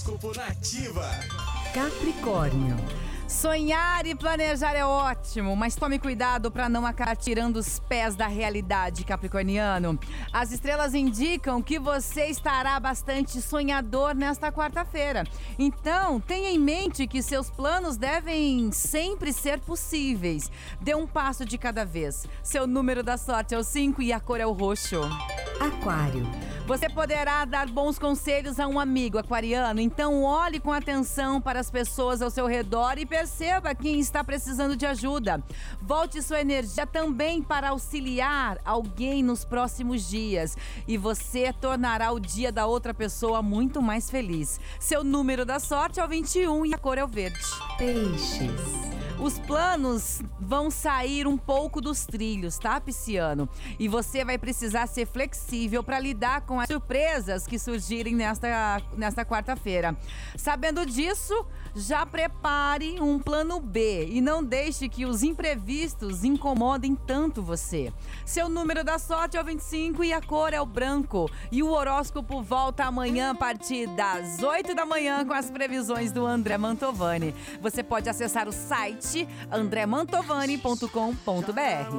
Horóscopo Nativa. Capricórnio. Sonhar e planejar é ótimo, mas tome cuidado para não acabar tirando os pés da realidade, Capricorniano. As estrelas indicam que você estará bastante sonhador nesta quarta-feira. Então, tenha em mente que seus planos devem sempre ser possíveis. Dê um passo de cada vez. Seu número da sorte é o 5 e a cor é o roxo. Aquário. Você poderá dar bons conselhos a um amigo aquariano, então olhe com atenção para as pessoas ao seu redor e perceba quem está precisando de ajuda. Volte sua energia também para auxiliar alguém nos próximos dias e você tornará o dia da outra pessoa muito mais feliz. Seu número da sorte é o 21 e a cor é o verde. Peixes. Os planos vão sair um pouco dos trilhos, tá, Pisciano? E você vai precisar ser flexível para lidar com as surpresas que surgirem nesta, nesta quarta-feira. Sabendo disso, já prepare um plano B e não deixe que os imprevistos incomodem tanto você. Seu número da sorte é o 25 e a cor é o branco. E o horóscopo volta amanhã a partir das 8 da manhã com as previsões do André Mantovani. Você pode acessar o site andremantovani.com.br.